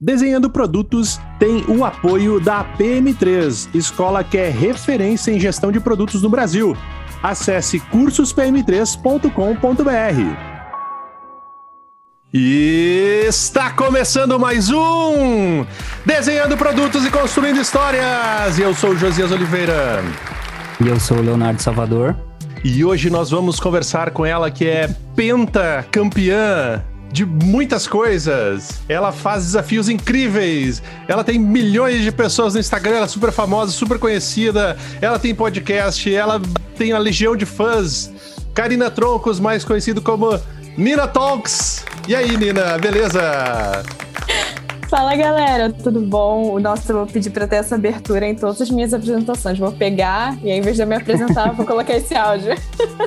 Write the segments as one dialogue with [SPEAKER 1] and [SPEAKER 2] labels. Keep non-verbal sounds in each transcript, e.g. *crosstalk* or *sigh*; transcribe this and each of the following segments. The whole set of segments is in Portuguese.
[SPEAKER 1] Desenhando Produtos tem o apoio da PM3, escola que é referência em gestão de produtos no Brasil. Acesse cursospm3.com.br. E está começando mais um Desenhando Produtos e Construindo Histórias. E eu sou o Josias Oliveira.
[SPEAKER 2] E eu sou o Leonardo Salvador.
[SPEAKER 1] E hoje nós vamos conversar com ela que é pentacampeã de muitas coisas. Ela faz desafios incríveis. Ela tem milhões de pessoas no Instagram, ela é super famosa, super conhecida. Ela tem podcast, ela tem uma legião de fãs. Karina Troncos, mais conhecido como Nina Talks. E aí, Nina, beleza?
[SPEAKER 3] Fala galera, tudo bom? Nossa, eu vou pedir para ter essa abertura em todas as minhas apresentações. Vou pegar e aí, em vez de eu me apresentar, vou colocar esse áudio.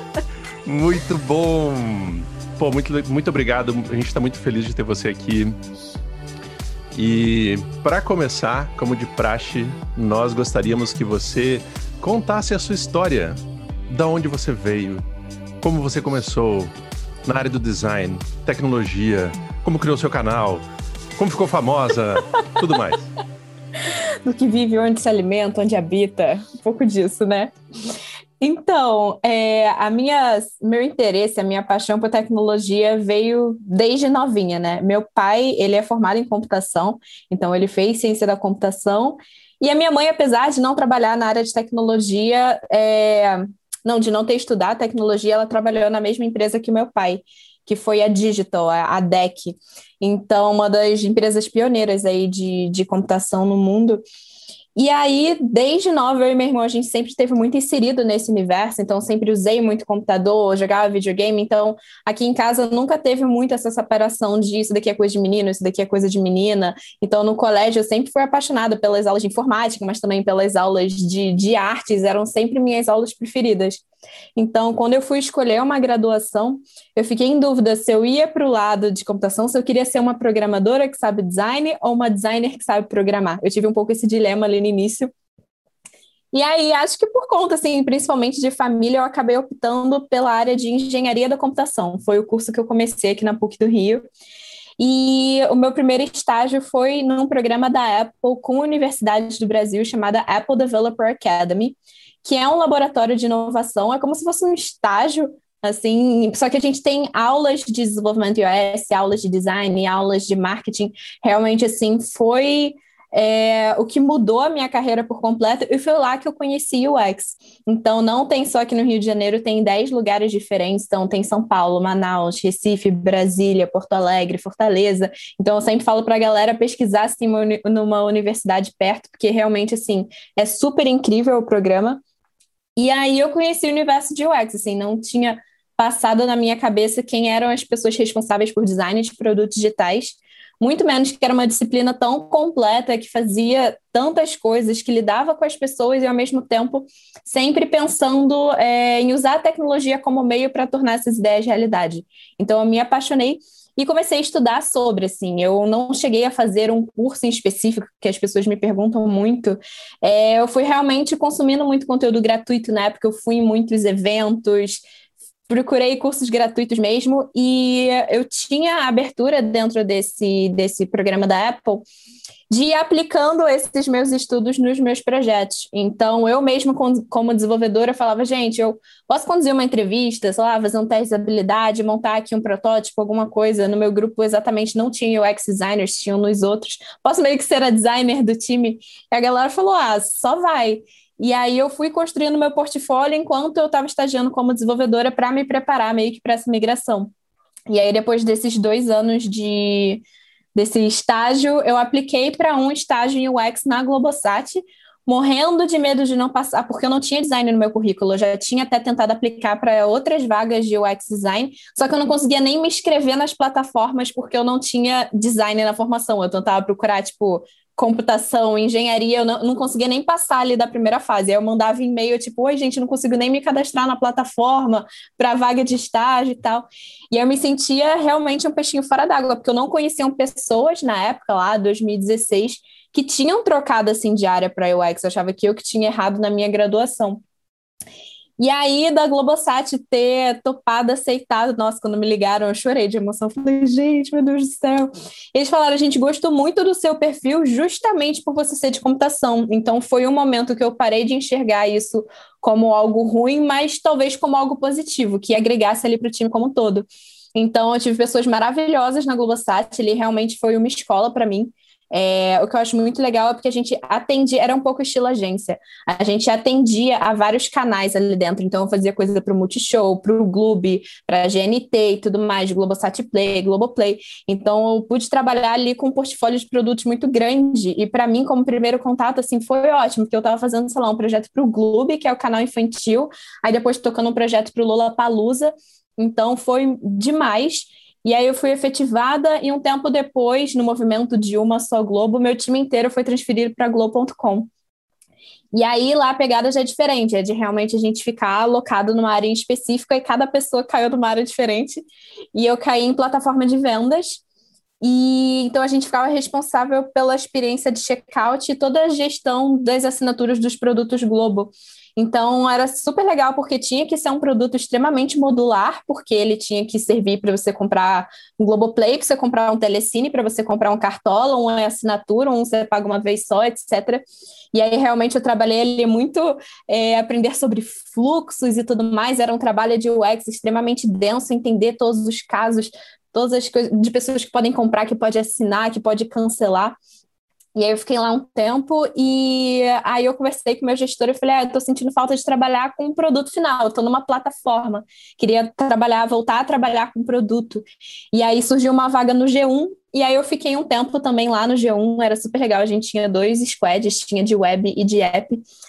[SPEAKER 3] *laughs*
[SPEAKER 1] Muito bom! Pô, muito, muito obrigado. A gente está muito feliz de ter você aqui. E para começar, como de praxe, nós gostaríamos que você contasse a sua história. Da onde você veio, como você começou na área do design, tecnologia, como criou seu canal, como ficou famosa, *laughs* tudo mais.
[SPEAKER 3] Do que vive, onde se alimenta, onde habita, um pouco disso, né? Então, é, a minha, meu interesse, a minha paixão por tecnologia veio desde novinha, né? Meu pai, ele é formado em computação, então ele fez ciência da computação. E a minha mãe, apesar de não trabalhar na área de tecnologia, é, não, de não ter estudado tecnologia, ela trabalhou na mesma empresa que meu pai, que foi a Digital, a, a DEC. Então, uma das empresas pioneiras aí de, de computação no mundo. E aí, desde nova, eu e meu irmão, a gente sempre esteve muito inserido nesse universo, então sempre usei muito computador, jogava videogame, então aqui em casa nunca teve muito essa separação de isso daqui é coisa de menino, isso daqui é coisa de menina. Então no colégio eu sempre fui apaixonada pelas aulas de informática, mas também pelas aulas de, de artes, eram sempre minhas aulas preferidas. Então, quando eu fui escolher uma graduação, eu fiquei em dúvida se eu ia para o lado de computação, se eu queria ser uma programadora que sabe design ou uma designer que sabe programar. Eu tive um pouco esse dilema ali no início. E aí, acho que por conta, assim, principalmente de família, eu acabei optando pela área de engenharia da computação. Foi o curso que eu comecei aqui na PUC do Rio. E o meu primeiro estágio foi num programa da Apple com universidades do Brasil chamada Apple Developer Academy, que é um laboratório de inovação, é como se fosse um estágio, assim, só que a gente tem aulas de desenvolvimento iOS, aulas de design, aulas de marketing, realmente, assim, foi é, o que mudou a minha carreira por completo, e foi lá que eu conheci o UX. Então, não tem só aqui no Rio de Janeiro, tem 10 lugares diferentes. Então, tem São Paulo, Manaus, Recife, Brasília, Porto Alegre, Fortaleza. Então, eu sempre falo para a galera pesquisar uma, numa universidade perto, porque realmente, assim, é super incrível o programa. E aí eu conheci o universo de UX, assim, não tinha passado na minha cabeça quem eram as pessoas responsáveis por design de produtos digitais, muito menos que era uma disciplina tão completa que fazia tantas coisas, que lidava com as pessoas e ao mesmo tempo sempre pensando é, em usar a tecnologia como meio para tornar essas ideias realidade. Então eu me apaixonei e comecei a estudar sobre, assim, eu não cheguei a fazer um curso em específico, que as pessoas me perguntam muito, é, eu fui realmente consumindo muito conteúdo gratuito. Na época, eu fui em muitos eventos, procurei cursos gratuitos mesmo, e eu tinha abertura dentro desse, desse programa da Apple, de ir aplicando esses meus estudos nos meus projetos. Então, eu mesma, como desenvolvedora, falava, gente, eu posso conduzir uma entrevista, sei lá, fazer um teste de habilidade, montar aqui um protótipo, alguma coisa. No meu grupo, exatamente, não tinha UX designers, tinham nos outros. Posso meio que ser a designer do time? E a galera falou, ah, só vai. E aí eu fui construindo meu portfólio enquanto eu estava estagiando como desenvolvedora para me preparar meio que para essa migração. E aí, depois desses dois anos de desse estágio, eu apliquei para um estágio em UX na Globosat, morrendo de medo de não passar, porque eu não tinha design no meu currículo, eu já tinha até tentado aplicar para outras vagas de UX design, só que eu não conseguia nem me inscrever nas plataformas porque eu não tinha design na formação. Eu tentava procurar, tipo, computação, engenharia, eu não, não conseguia nem passar ali da primeira fase. Aí eu mandava e-mail, tipo, oi, gente, não consigo nem me cadastrar na plataforma para vaga de estágio e tal. E eu me sentia realmente um peixinho fora d'água, porque eu não conhecia pessoas na época, lá, 2016, que tinham trocado assim de área para UX. Eu achava que eu que tinha errado na minha graduação. E aí, da Globosat ter topado, aceitado, nossa, quando me ligaram, eu chorei de emoção. Falei, gente, meu Deus do céu. Eles falaram, a gente gostou muito do seu perfil justamente por você ser de computação. Então, foi um momento que eu parei de enxergar isso como algo ruim, mas talvez como algo positivo, que agregasse ali para o time como um todo. Então, eu tive pessoas maravilhosas na Globosat, ele realmente foi uma escola para mim. É, o que eu acho muito legal é porque a gente atendia, era um pouco estilo agência, a gente atendia a vários canais ali dentro, então eu fazia coisa para o Multishow, para o Gloob, para a GNT e tudo mais, Globosat Play, Globoplay, então eu pude trabalhar ali com um portfólio de produtos muito grande, e para mim, como primeiro contato, assim, foi ótimo, porque eu estava fazendo, sei lá, um projeto para o Gloob, que é o canal infantil, aí depois tocando um projeto para o Lola Palusa, então foi demais, e aí eu fui efetivada e um tempo depois, no movimento de uma só Globo, meu time inteiro foi transferido para Globo.com. E aí lá a pegada já é diferente, é de realmente a gente ficar alocado numa área específica e cada pessoa caiu numa área diferente. E eu caí em plataforma de vendas. E então a gente ficava responsável pela experiência de checkout e toda a gestão das assinaturas dos produtos Globo. Então era super legal porque tinha que ser um produto extremamente modular, porque ele tinha que servir para você comprar um Globoplay, para você comprar um Telecine, para você comprar um Cartola, uma assinatura, um você paga uma vez só, etc. E aí realmente eu trabalhei ali muito é, aprender sobre fluxos e tudo mais. Era um trabalho de UX extremamente denso, entender todos os casos, todas as coisas de pessoas que podem comprar, que pode assinar, que pode cancelar. E aí eu fiquei lá um tempo e aí eu conversei com meu gestor e falei, ah, eu tô sentindo falta de trabalhar com um produto final, eu tô numa plataforma, queria trabalhar, voltar a trabalhar com produto. E aí surgiu uma vaga no G1 e aí eu fiquei um tempo também lá no G1, era super legal, a gente tinha dois squads, tinha de web e de app.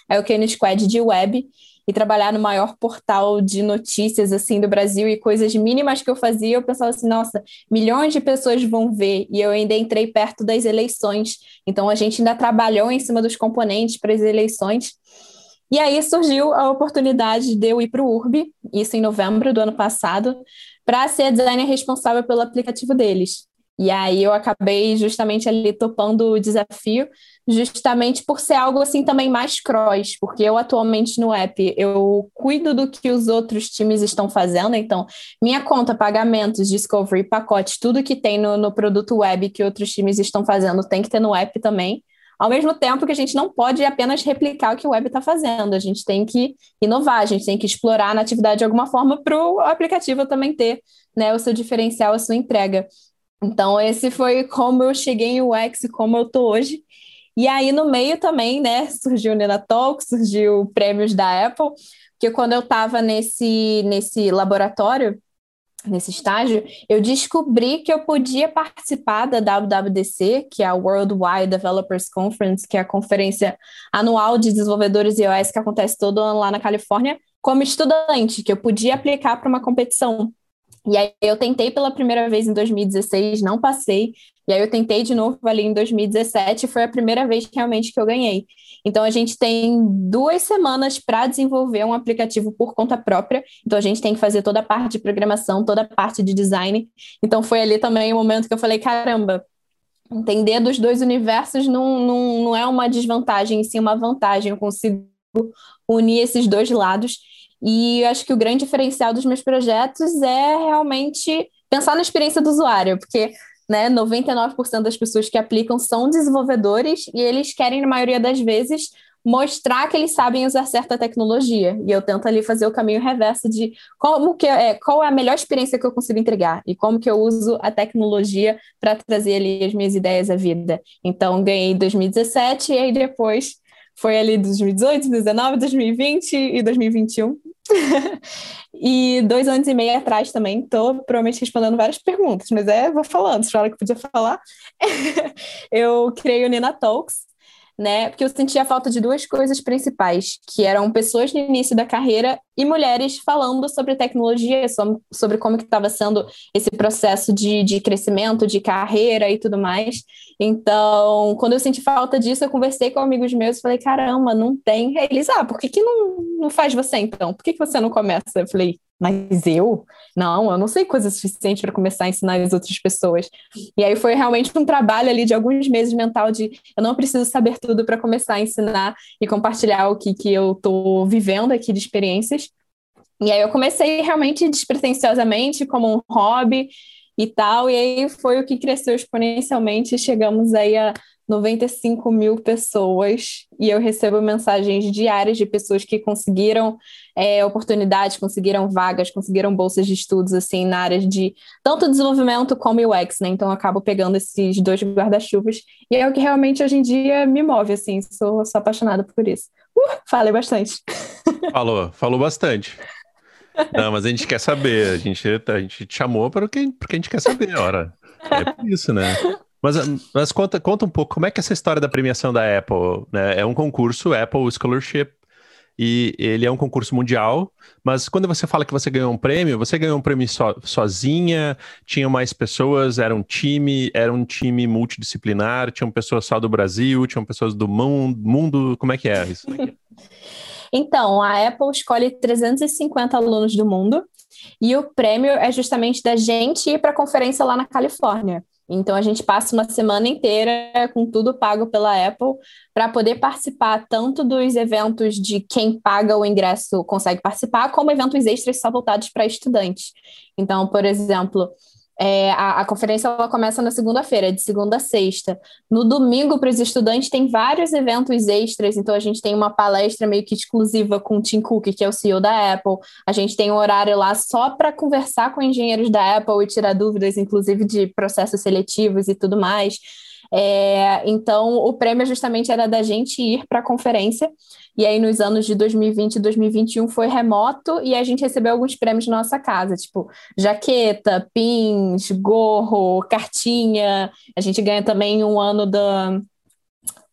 [SPEAKER 3] Aí eu fiquei no squad de web e trabalhar no maior portal de notícias assim do Brasil e coisas mínimas que eu fazia, eu pensava assim, nossa, milhões de pessoas vão ver e eu ainda entrei perto das eleições. Então a gente ainda trabalhou em cima dos componentes para as eleições. E aí surgiu a oportunidade de eu ir para o URB, isso em novembro do ano passado, para ser designer responsável pelo aplicativo deles. E aí eu acabei justamente ali topando o desafio, justamente por ser algo assim também mais cross, porque eu atualmente no app eu cuido do que os outros times estão fazendo, então minha conta, pagamentos, discovery, pacote, tudo que tem no, no produto web que outros times estão fazendo tem que ter no app também. Ao mesmo tempo que a gente não pode apenas replicar o que o web está fazendo, a gente tem que inovar, a gente tem que explorar na atividade de alguma forma para o aplicativo também ter né, o seu diferencial, a sua entrega. Então, esse foi como eu cheguei em UX, como eu tô hoje. E aí, no meio também, né, surgiu o Nena Talk, surgiu prêmios da Apple, porque quando eu estava nesse, nesse laboratório, nesse estágio, eu descobri que eu podia participar da WWDC, que é a Worldwide Developers Conference, que é a conferência anual de desenvolvedores iOS que acontece todo ano lá na Califórnia, como estudante, que eu podia aplicar para uma competição. E aí eu tentei pela primeira vez em 2016, não passei. E aí eu tentei de novo ali em 2017, foi a primeira vez realmente que eu ganhei. Então a gente tem duas semanas para desenvolver um aplicativo por conta própria. Então a gente tem que fazer toda a parte de programação, toda a parte de design. Então foi ali também o momento que eu falei, caramba, entender dos dois universos não, não, não é uma desvantagem, sim uma vantagem. Eu consigo unir esses dois lados. E acho que o grande diferencial dos meus projetos é realmente pensar na experiência do usuário, porque né, 99% das pessoas que aplicam são desenvolvedores e eles querem, na maioria das vezes, mostrar que eles sabem usar certa tecnologia. E eu tento ali fazer o caminho reverso de como que é, qual é a melhor experiência que eu consigo entregar e como que eu uso a tecnologia para trazer ali as minhas ideias à vida. Então, ganhei em 2017 e aí depois foi ali 2018, 2019, 2020 e 2021. *laughs* e dois anos e meio atrás também, estou provavelmente respondendo várias perguntas, mas é, vou falando, se fala que podia falar. *laughs* eu criei o Nina Talks, né? Porque eu sentia falta de duas coisas principais, que eram pessoas no início da carreira e mulheres falando sobre tecnologia, sobre como que estava sendo esse processo de, de crescimento, de carreira e tudo mais. Então, quando eu senti falta disso, eu conversei com amigos meus e falei, caramba, não tem. Aí eles, ah, por que, que não, não faz você então? Por que, que você não começa? Eu falei, mas eu? Não, eu não sei coisa suficiente para começar a ensinar as outras pessoas. E aí foi realmente um trabalho ali de alguns meses mental de eu não preciso saber tudo para começar a ensinar e compartilhar o que, que eu estou vivendo aqui de experiências. E aí eu comecei realmente despretensiosamente, como um hobby e tal, e aí foi o que cresceu exponencialmente. Chegamos aí a 95 mil pessoas e eu recebo mensagens diárias de pessoas que conseguiram é, oportunidades, conseguiram vagas, conseguiram bolsas de estudos assim na área de tanto desenvolvimento como UX, né? Então eu acabo pegando esses dois guarda-chuvas e é o que realmente hoje em dia me move, assim, sou, sou apaixonada por isso. Uh, falei bastante. *laughs*
[SPEAKER 1] Falou, falou bastante. Não, mas a gente quer saber, a gente, a gente te chamou para porque a gente quer saber, ora. É por isso, né? Mas, mas conta, conta um pouco, como é que é essa história da premiação da Apple? Né? É um concurso, Apple Scholarship, e ele é um concurso mundial, mas quando você fala que você ganhou um prêmio, você ganhou um prêmio so, sozinha, tinha mais pessoas, era um time, era um time multidisciplinar, tinham pessoas só do Brasil, tinham pessoas do mundo como é que é isso? *laughs*
[SPEAKER 3] então, a Apple escolhe 350 alunos do mundo, e o prêmio é justamente da gente ir para a conferência lá na Califórnia. Então a gente passa uma semana inteira com tudo pago pela Apple para poder participar tanto dos eventos de quem paga o ingresso consegue participar, como eventos extras só voltados para estudantes. Então, por exemplo, é, a, a, conferência ela começa na segunda-feira, de segunda a sexta. No domingo, para os estudantes, tem vários eventos extras. Então, a gente tem uma palestra meio que exclusiva com o Tim Cook, que é o CEO da Apple. A gente tem um horário lá só para conversar com engenheiros da Apple e tirar dúvidas, inclusive de processos seletivos e tudo mais. É, então, o prêmio justamente era da gente ir para a conferência. E aí, nos anos de 2020 e 2021, foi remoto e a gente recebeu alguns prêmios na nossa casa, tipo jaqueta, pins, gorro, cartinha. A gente ganha também um ano da,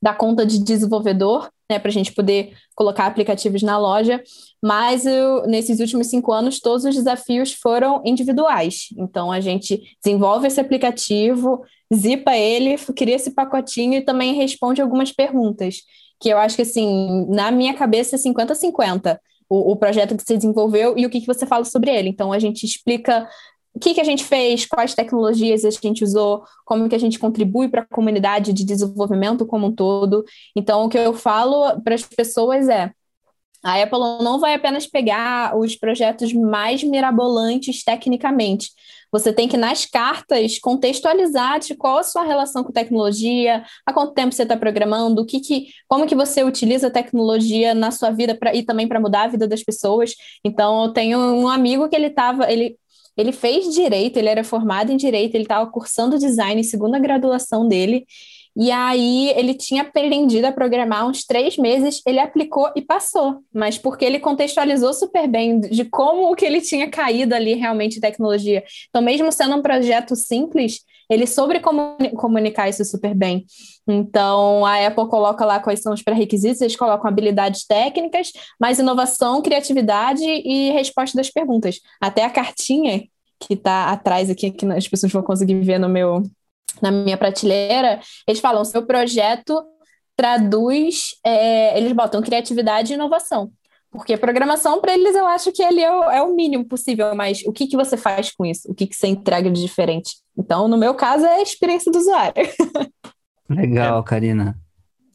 [SPEAKER 3] da conta de desenvolvedor, né, para a gente poder colocar aplicativos na loja. Mas eu, nesses últimos cinco anos, todos os desafios foram individuais. Então, a gente desenvolve esse aplicativo, zipa ele, cria esse pacotinho e também responde algumas perguntas. Que eu acho que, assim, na minha cabeça é 50-50 o, o, projeto que você desenvolveu e o que, que você fala sobre ele. Então, a gente explica o que, que a gente fez, quais tecnologias a gente usou, como que a gente contribui para a comunidade de desenvolvimento como um todo. Então, o que eu falo para as pessoas é a Apple não vai apenas pegar os projetos mais mirabolantes tecnicamente. Você tem que, nas cartas, contextualizar de qual a sua relação com tecnologia, há quanto tempo você está programando, o que, que como que você utiliza a tecnologia na sua vida pra, e também para mudar a vida das pessoas. Então, eu tenho um amigo que ele estava, ele ele fez direito, ele era formado em direito, ele estava cursando design, segunda graduação dele, e aí ele tinha aprendido a programar uns três meses, ele aplicou e passou, mas porque ele contextualizou super bem de como que ele tinha caído ali realmente em tecnologia. Então, mesmo sendo um projeto simples, ele soube comunicar isso super bem. Então, a Apple coloca lá quais são os pré-requisitos, eles colocam habilidades técnicas, mais inovação, criatividade e resposta das perguntas. Até a cartinha que está atrás aqui, que as pessoas vão conseguir ver no meu na minha prateleira, eles falam: seu projeto traduz, é, eles botam criatividade e inovação. Porque programação, para eles, eu acho que ele é o, é o, mínimo possível, mas o que, que você faz com isso? O que, que você entrega de diferente? Então, no meu caso, é a experiência do usuário. *laughs*
[SPEAKER 2] Legal, é. Karina.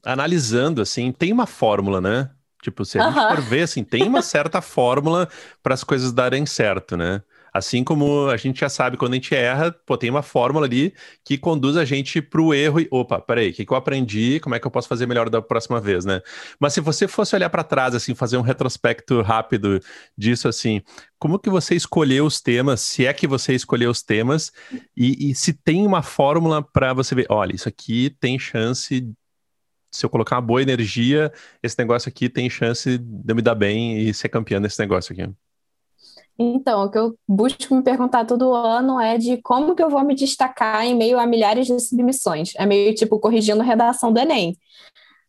[SPEAKER 1] Analisando, assim, tem uma fórmula, né? Tipo, se a gente for ver, assim, tem uma *laughs* certa fórmula para as coisas darem certo, né? Assim como a gente já sabe quando a gente erra, pô, tem uma fórmula ali que conduz a gente para o erro e, opa, peraí, o que, que eu aprendi? Como é que eu posso fazer melhor da próxima vez, né? Mas se você fosse olhar para trás, assim, fazer um retrospecto rápido disso, assim, como que você escolheu os temas, se é que você escolheu os temas, e, e se tem uma fórmula para você ver, olha, isso aqui tem chance se eu colocar uma boa energia, esse negócio aqui tem chance de eu me dar bem e ser campeão nesse negócio aqui.
[SPEAKER 3] Então, o que eu busco me perguntar todo ano é de como que eu vou me destacar em meio a milhares de submissões. É meio tipo corrigindo redação do Enem.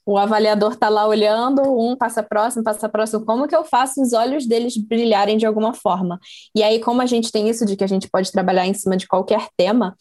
[SPEAKER 3] O avaliador está lá olhando, um passa próximo, passa próximo. Como que eu faço os olhos deles brilharem de alguma forma? E aí, como a gente tem isso de que a gente pode trabalhar em cima de qualquer tema,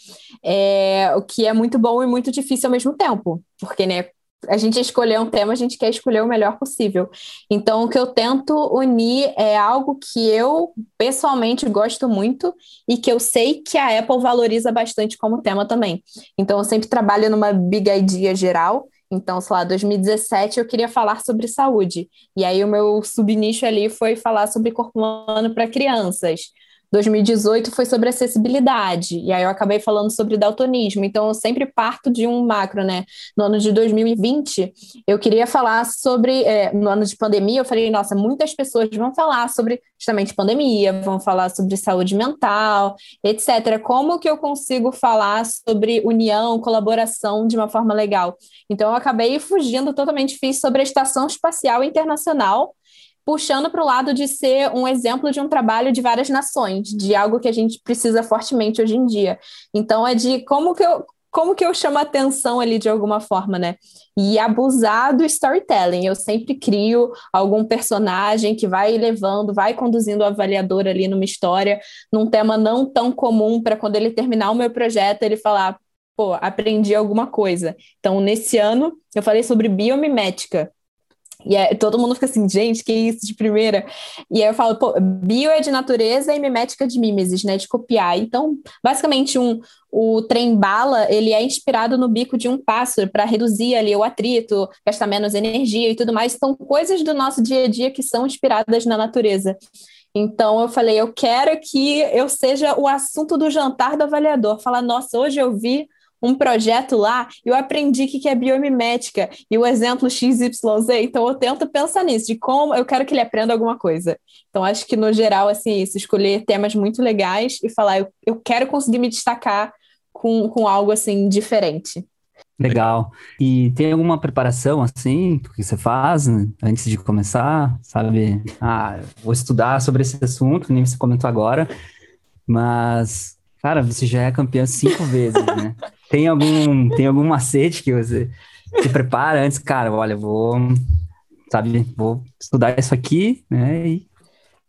[SPEAKER 3] é, o que é muito bom e muito difícil ao mesmo tempo. Porque, né, a gente escolher um tema, a gente quer escolher o melhor possível. Então, o que eu tento unir é algo que eu pessoalmente gosto muito e que eu sei que a Apple valoriza bastante como tema também. Então, eu sempre trabalho numa big idea geral. Então, sei lá, 2017 eu queria falar sobre saúde. E aí o meu subnicho ali foi falar sobre corpo humano para crianças. 2018 foi sobre acessibilidade, e aí eu acabei falando sobre daltonismo, então eu sempre parto de um macro, né? No ano de 2020, eu queria falar sobre, é, no ano de pandemia, eu falei, nossa, muitas pessoas vão falar sobre justamente pandemia, vão falar sobre saúde mental, etc. Como que eu consigo falar sobre união, colaboração de uma forma legal? Então eu acabei fugindo totalmente, fiz sobre a Estação Espacial Internacional, puxando para o lado de ser um exemplo de um trabalho de várias nações, de algo que a gente precisa fortemente hoje em dia. Então é de como que eu como que eu chamo a atenção ali de alguma forma, né? E abusar do storytelling. Eu sempre crio algum personagem que vai levando, vai conduzindo o avaliador ali numa história, num tema não tão comum, para quando ele terminar o meu projeto, ele falar, pô, aprendi alguma coisa. Então, nesse ano, eu falei sobre biomimética, e é, todo mundo fica assim, gente, que isso de primeira? E aí eu falo, pô, bio é de natureza e mimética de mimesis, né? De copiar. Então, basicamente, um, o trem bala, ele é inspirado no bico de um pássaro para reduzir ali o atrito, gastar menos energia e tudo mais. São coisas do nosso dia a dia que são inspiradas na natureza. Então eu falei, eu quero que eu seja o assunto do jantar do avaliador. Falar, nossa, hoje eu vi um projeto lá eu aprendi o que é biomimética e o exemplo XYZ. Então eu tento pensar nisso, de como eu quero que ele aprenda alguma coisa. Então acho que no geral, assim, isso, escolher temas muito legais e falar, eu, eu quero conseguir me destacar com, com algo assim diferente.
[SPEAKER 2] Legal. E tem alguma preparação assim que você faz né, antes de começar? Sabe? Ah, vou estudar sobre esse assunto, nem você comentou agora, mas, cara, você já é campeão cinco *laughs* vezes, né? Tem algum, tem algum macete que você se prepara antes? Cara, olha, vou, sabe, vou estudar isso aqui, né? E...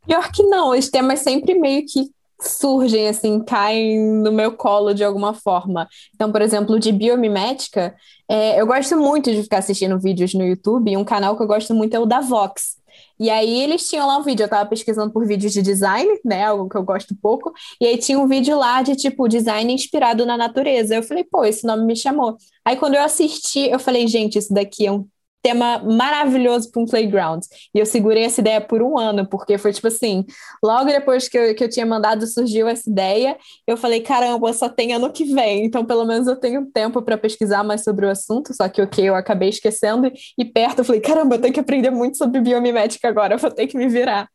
[SPEAKER 3] Pior que não, os temas sempre meio que surgem, assim, caem no meu colo de alguma forma. Então, por exemplo, de biomimética, é, eu gosto muito de ficar assistindo vídeos no YouTube, e um canal que eu gosto muito é o da Vox. E aí eles tinham lá um vídeo, eu tava pesquisando por vídeos de design, né? Algo que eu gosto pouco. E aí tinha um vídeo lá de tipo design inspirado na natureza. Eu falei, pô, esse nome me chamou. Aí quando eu assisti, eu falei, gente, isso daqui é um tema maravilhoso para um playground. E eu segurei essa ideia por um ano, porque foi tipo assim, logo depois que eu, que eu tinha mandado, surgiu essa ideia, eu falei, caramba, só tem ano que vem, então pelo menos eu tenho tempo para pesquisar mais sobre o assunto, só que o que eu acabei esquecendo, e perto eu falei, caramba, eu tenho que aprender muito sobre biomimética agora, eu vou ter que me virar.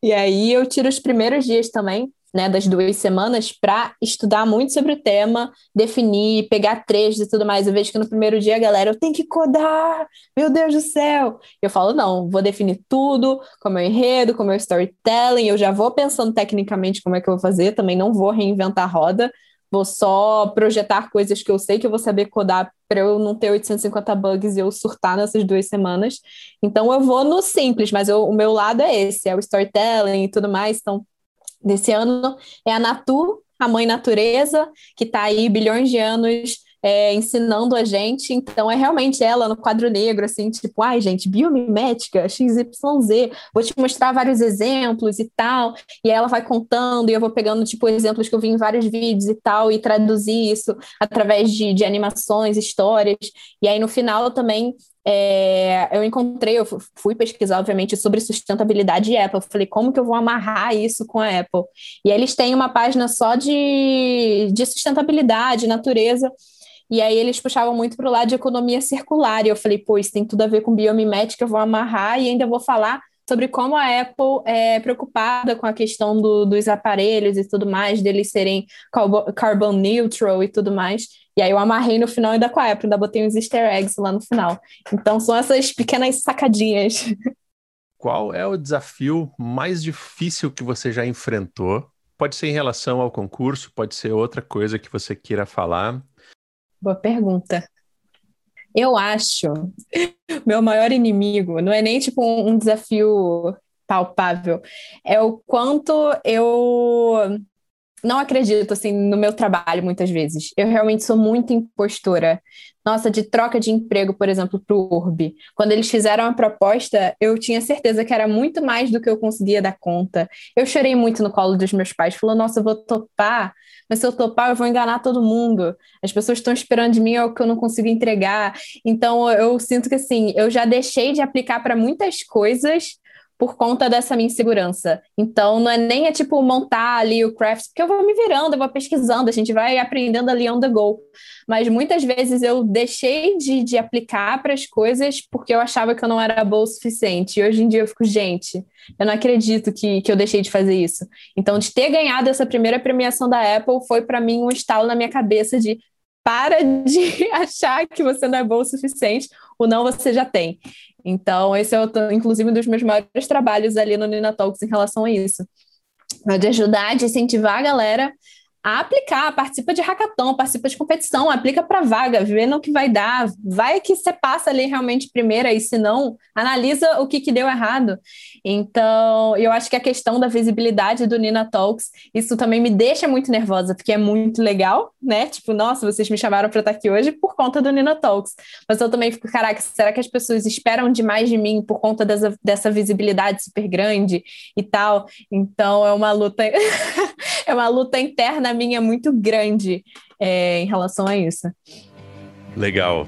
[SPEAKER 3] E aí eu tiro os primeiros dias também, né, das duas semanas para estudar muito sobre o tema, definir, pegar trechos e tudo mais. Eu vejo que no primeiro dia, galera, eu tenho que codar, meu Deus do céu. Eu falo, não, vou definir tudo, como é o enredo, como é o storytelling, eu já vou pensando tecnicamente como é que eu vou fazer, também não vou reinventar a roda, vou só projetar coisas que eu sei que eu vou saber codar para eu não ter 850 bugs e eu surtar nessas duas semanas. Então eu vou no simples, mas eu, o meu lado é esse, é o storytelling e tudo mais, então desse ano é a Natu, a mãe natureza, que está aí bilhões de anos é, ensinando a gente. Então, é realmente ela no quadro negro, assim, tipo, ai, gente, biomimética, XYZ, vou te mostrar vários exemplos e tal. E ela vai contando, e eu vou pegando, tipo, exemplos que eu vi em vários vídeos e tal, e traduzir isso através de, de animações, histórias. E aí, no final, também é, eu encontrei, eu fui pesquisar, obviamente, sobre sustentabilidade Apple. Eu falei, como que eu vou amarrar isso com a Apple? E eles têm uma página só de, de sustentabilidade, natureza. E aí eles puxavam muito para o lado de economia circular. E eu falei, pô, isso tem tudo a ver com biomimética, eu vou amarrar e ainda vou falar sobre como a Apple é preocupada com a questão do, dos aparelhos e tudo mais, deles serem carbon neutral e tudo mais. E aí eu amarrei no final ainda com a Apple, ainda botei uns easter eggs lá no final. Então são essas pequenas sacadinhas.
[SPEAKER 1] Qual é o desafio mais difícil que você já enfrentou? Pode ser em relação ao concurso, pode ser outra coisa que você queira falar.
[SPEAKER 3] Boa pergunta. Eu acho *laughs* meu maior inimigo não é nem tipo um desafio palpável, é o quanto eu não acredito assim no meu trabalho muitas vezes. Eu realmente sou muito impostora. Nossa, de troca de emprego, por exemplo, para o URB. Quando eles fizeram a proposta, eu tinha certeza que era muito mais do que eu conseguia dar conta. Eu chorei muito no colo dos meus pais. Falou, nossa, eu vou topar, mas se eu topar, eu vou enganar todo mundo. As pessoas estão esperando de mim é o que eu não consigo entregar. Então, eu sinto que assim, eu já deixei de aplicar para muitas coisas por conta dessa minha insegurança. Então, não é nem é tipo montar ali o craft, porque eu vou me virando, eu vou pesquisando, a gente vai aprendendo ali on the go. Mas muitas vezes eu deixei de, de aplicar para as coisas porque eu achava que eu não era boa o suficiente. E hoje em dia eu fico, gente, eu não acredito que, que eu deixei de fazer isso. Então, de ter ganhado essa primeira premiação da Apple foi para mim um estalo na minha cabeça de para de *laughs* achar que você não é bom o suficiente, o não você já tem. Então, esse é, inclusive, um dos meus maiores trabalhos ali no Nina Talks em relação a isso. De ajudar, de incentivar a galera a aplicar, participa de hackathon, participa de competição, aplica para vaga, vê no que vai dar, vai que você passa ali realmente primeira e se não, analisa o que, que deu errado. Então, eu acho que a questão da visibilidade do Nina Talks, isso também me deixa muito nervosa, porque é muito legal, né? Tipo, nossa, vocês me chamaram para estar aqui hoje por conta do Nina Talks. Mas eu também fico, caraca, será que as pessoas esperam demais de mim por conta dessa, dessa visibilidade super grande e tal? Então, é uma luta *laughs* é uma luta interna minha muito grande é, em relação a isso.
[SPEAKER 1] Legal.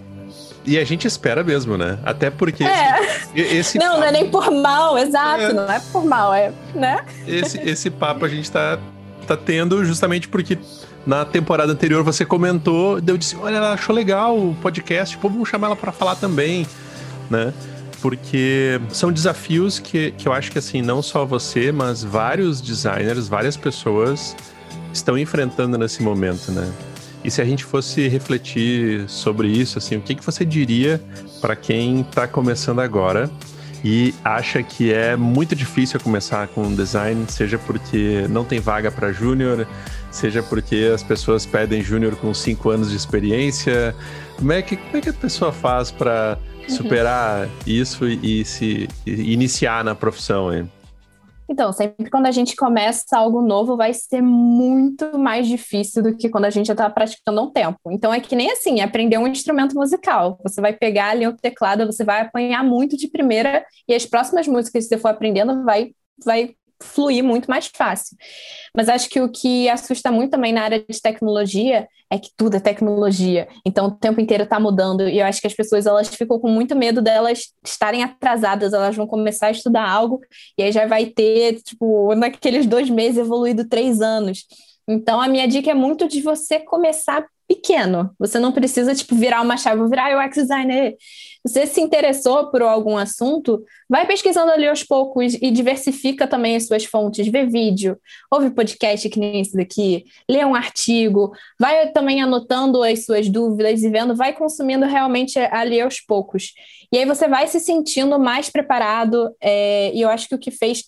[SPEAKER 1] E a gente espera mesmo, né? Até porque
[SPEAKER 3] é. esse, esse Não, papo... não é nem por mal, exato, é. não é por mal, é, né?
[SPEAKER 1] Esse, esse papo a gente tá, tá tendo justamente porque na temporada anterior você comentou, eu disse, olha, ela achou legal o podcast, pô, vamos chamar ela para falar também, né? porque são desafios que, que eu acho que, assim, não só você, mas vários designers, várias pessoas estão enfrentando nesse momento, né? E se a gente fosse refletir sobre isso, assim, o que, que você diria para quem está começando agora e acha que é muito difícil começar com design, seja porque não tem vaga para júnior, seja porque as pessoas pedem júnior com cinco anos de experiência. Como é que, como é que a pessoa faz para Uhum. superar isso e, e se e iniciar na profissão, hein?
[SPEAKER 3] Então, sempre quando a gente começa algo novo, vai ser muito mais difícil do que quando a gente já está praticando há um tempo. Então, é que nem assim, aprender um instrumento musical. Você vai pegar ali o teclado, você vai apanhar muito de primeira, e as próximas músicas que você for aprendendo vai, vai fluir muito mais fácil. Mas acho que o que assusta muito também na área de tecnologia é que tudo é tecnologia. Então o tempo inteiro está mudando e eu acho que as pessoas elas ficam com muito medo delas estarem atrasadas, elas vão começar a estudar algo e aí já vai ter, tipo, naqueles dois meses evoluído três anos. Então a minha dica é muito de você começar pequeno. Você não precisa, tipo, virar uma chave, virar UX designer. Você se interessou por algum assunto, vai pesquisando ali aos poucos e diversifica também as suas fontes. Vê vídeo, ouve podcast que nem esse daqui, lê um artigo, vai também anotando as suas dúvidas e vendo, vai consumindo realmente ali aos poucos. E aí você vai se sentindo mais preparado, é, e eu acho que o que fez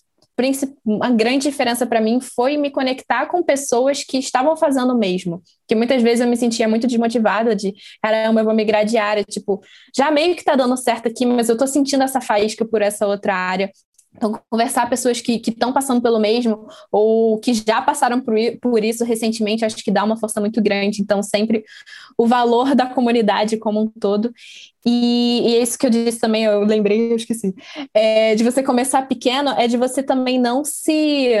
[SPEAKER 3] uma grande diferença para mim foi me conectar com pessoas que estavam fazendo o mesmo. Que muitas vezes eu me sentia muito desmotivada de, caramba, eu vou migrar de área, tipo, já meio que tá dando certo aqui, mas eu tô sentindo essa faísca por essa outra área. Então, conversar pessoas que estão passando pelo mesmo ou que já passaram por, por isso recentemente, acho que dá uma força muito grande. Então, sempre o valor da comunidade como um todo. E, e é isso que eu disse também, eu lembrei, eu esqueci. É, de você começar pequeno, é de você também não se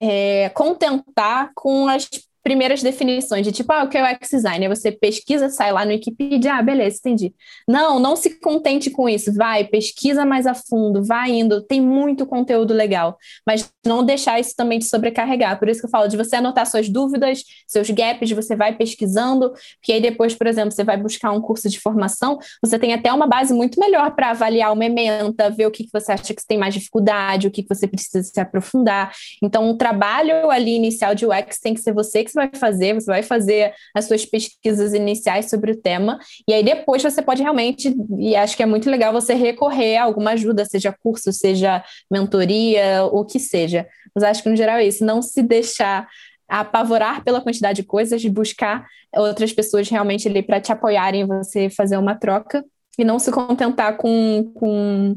[SPEAKER 3] é, contentar com as primeiras definições de tipo, ah, o que é UX design? Aí você pesquisa, sai lá no Wikipedia, ah, beleza, entendi. Não, não se contente com isso, vai, pesquisa mais a fundo, vai indo, tem muito conteúdo legal, mas não deixar isso também te sobrecarregar. Por isso que eu falo de você anotar suas dúvidas, seus gaps, você vai pesquisando, que aí depois, por exemplo, você vai buscar um curso de formação, você tem até uma base muito melhor para avaliar uma ementa, ver o que, que você acha que você tem mais dificuldade, o que, que você precisa se aprofundar. Então, o trabalho ali inicial de UX tem que ser você que você vai fazer, você vai fazer as suas pesquisas iniciais sobre o tema, e aí depois você pode realmente, e acho que é muito legal você recorrer a alguma ajuda, seja curso, seja mentoria, o que seja. Mas acho que no geral é isso, não se deixar apavorar pela quantidade de coisas, buscar outras pessoas realmente ali para te apoiarem você fazer uma troca e não se contentar com, com